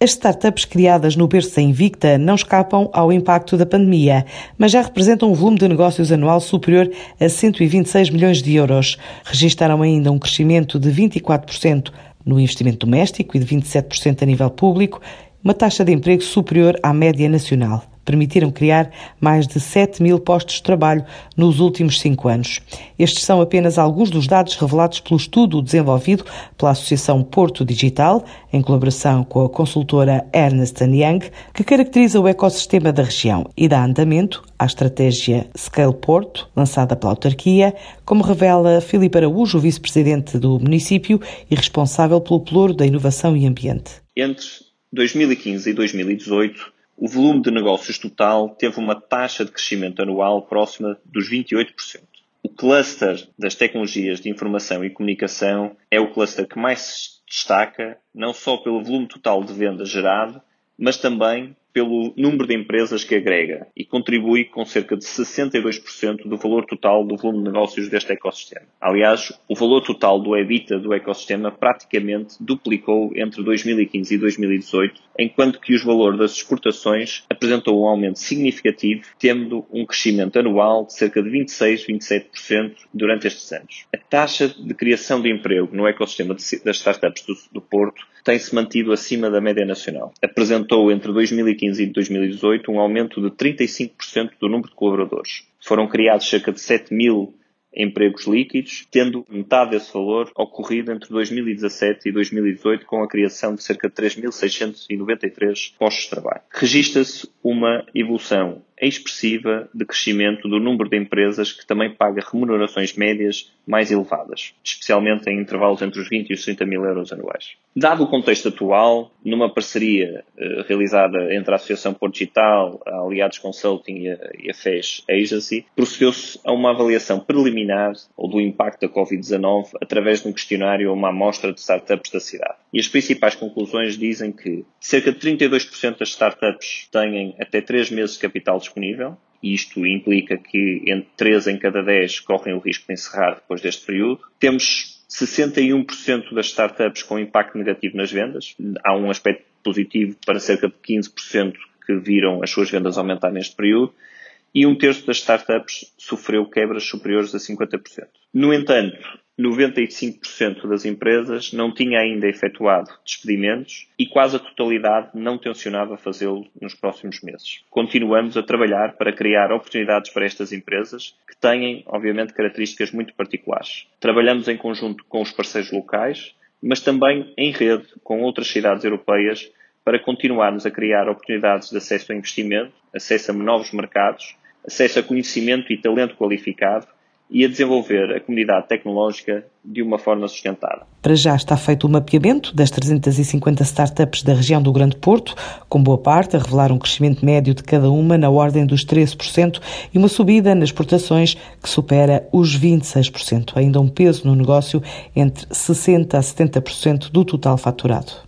As startups criadas no berço da Invicta não escapam ao impacto da pandemia, mas já representam um volume de negócios anual superior a 126 milhões de euros. Registaram ainda um crescimento de 24% no investimento doméstico e de 27% a nível público, uma taxa de emprego superior à média nacional permitiram criar mais de 7 mil postos de trabalho nos últimos cinco anos. Estes são apenas alguns dos dados revelados pelo estudo desenvolvido pela Associação Porto Digital, em colaboração com a consultora Ernst Young, que caracteriza o ecossistema da região e dá andamento à estratégia Scale Porto, lançada pela autarquia, como revela Filipe Araújo, vice-presidente do município e responsável pelo Pelouro da Inovação e Ambiente. Entre 2015 e 2018, o volume de negócios total teve uma taxa de crescimento anual próxima dos 28%. O cluster das tecnologias de informação e comunicação é o cluster que mais se destaca, não só pelo volume total de vendas gerado, mas também pelo número de empresas que agrega e contribui com cerca de 62% do valor total do volume de negócios deste ecossistema. Aliás, o valor total do EBITDA do ecossistema praticamente duplicou entre 2015 e 2018, enquanto que os valores das exportações apresentou um aumento significativo, tendo um crescimento anual de cerca de 26, 27% durante estes anos. A taxa de criação de emprego no ecossistema das startups do Porto tem-se mantido acima da média nacional. Apresentou entre 2015 e 2018 um aumento de 35% do número de colaboradores. Foram criados cerca de 7 mil empregos líquidos, tendo metade desse valor ocorrido entre 2017 e 2018 com a criação de cerca de 3.693 postos de trabalho. Registra-se uma evolução expressiva de crescimento do número de empresas que também paga remunerações médias mais elevadas, especialmente em intervalos entre os 20 e os 30 mil euros anuais. Dado o contexto atual, numa parceria eh, realizada entre a Associação Porto Digital, a Aliados Consulting e a, e a FES Agency, procedeu-se a uma avaliação preliminar ou do impacto da Covid-19 através de um questionário a uma amostra de startups da cidade. E as principais conclusões dizem que cerca de 32% das startups têm até 3 meses de capital disponível. Isto implica que entre 3 em cada 10 correm o risco de encerrar depois deste período. Temos 61% das startups com impacto negativo nas vendas. Há um aspecto positivo para cerca de 15% que viram as suas vendas aumentar neste período. E um terço das startups sofreu quebras superiores a 50%. No entanto, 95% das empresas não tinha ainda efetuado despedimentos e quase a totalidade não tencionava fazê-lo nos próximos meses. Continuamos a trabalhar para criar oportunidades para estas empresas que têm, obviamente, características muito particulares. Trabalhamos em conjunto com os parceiros locais, mas também em rede com outras cidades europeias para continuarmos a criar oportunidades de acesso a investimento, acesso a novos mercados, acesso a conhecimento e talento qualificado e a desenvolver a comunidade tecnológica de uma forma sustentável. Para já está feito o mapeamento das 350 startups da região do Grande Porto, com boa parte a revelar um crescimento médio de cada uma na ordem dos 13% e uma subida nas exportações que supera os 26%, ainda um peso no negócio entre 60% a 70% do total faturado.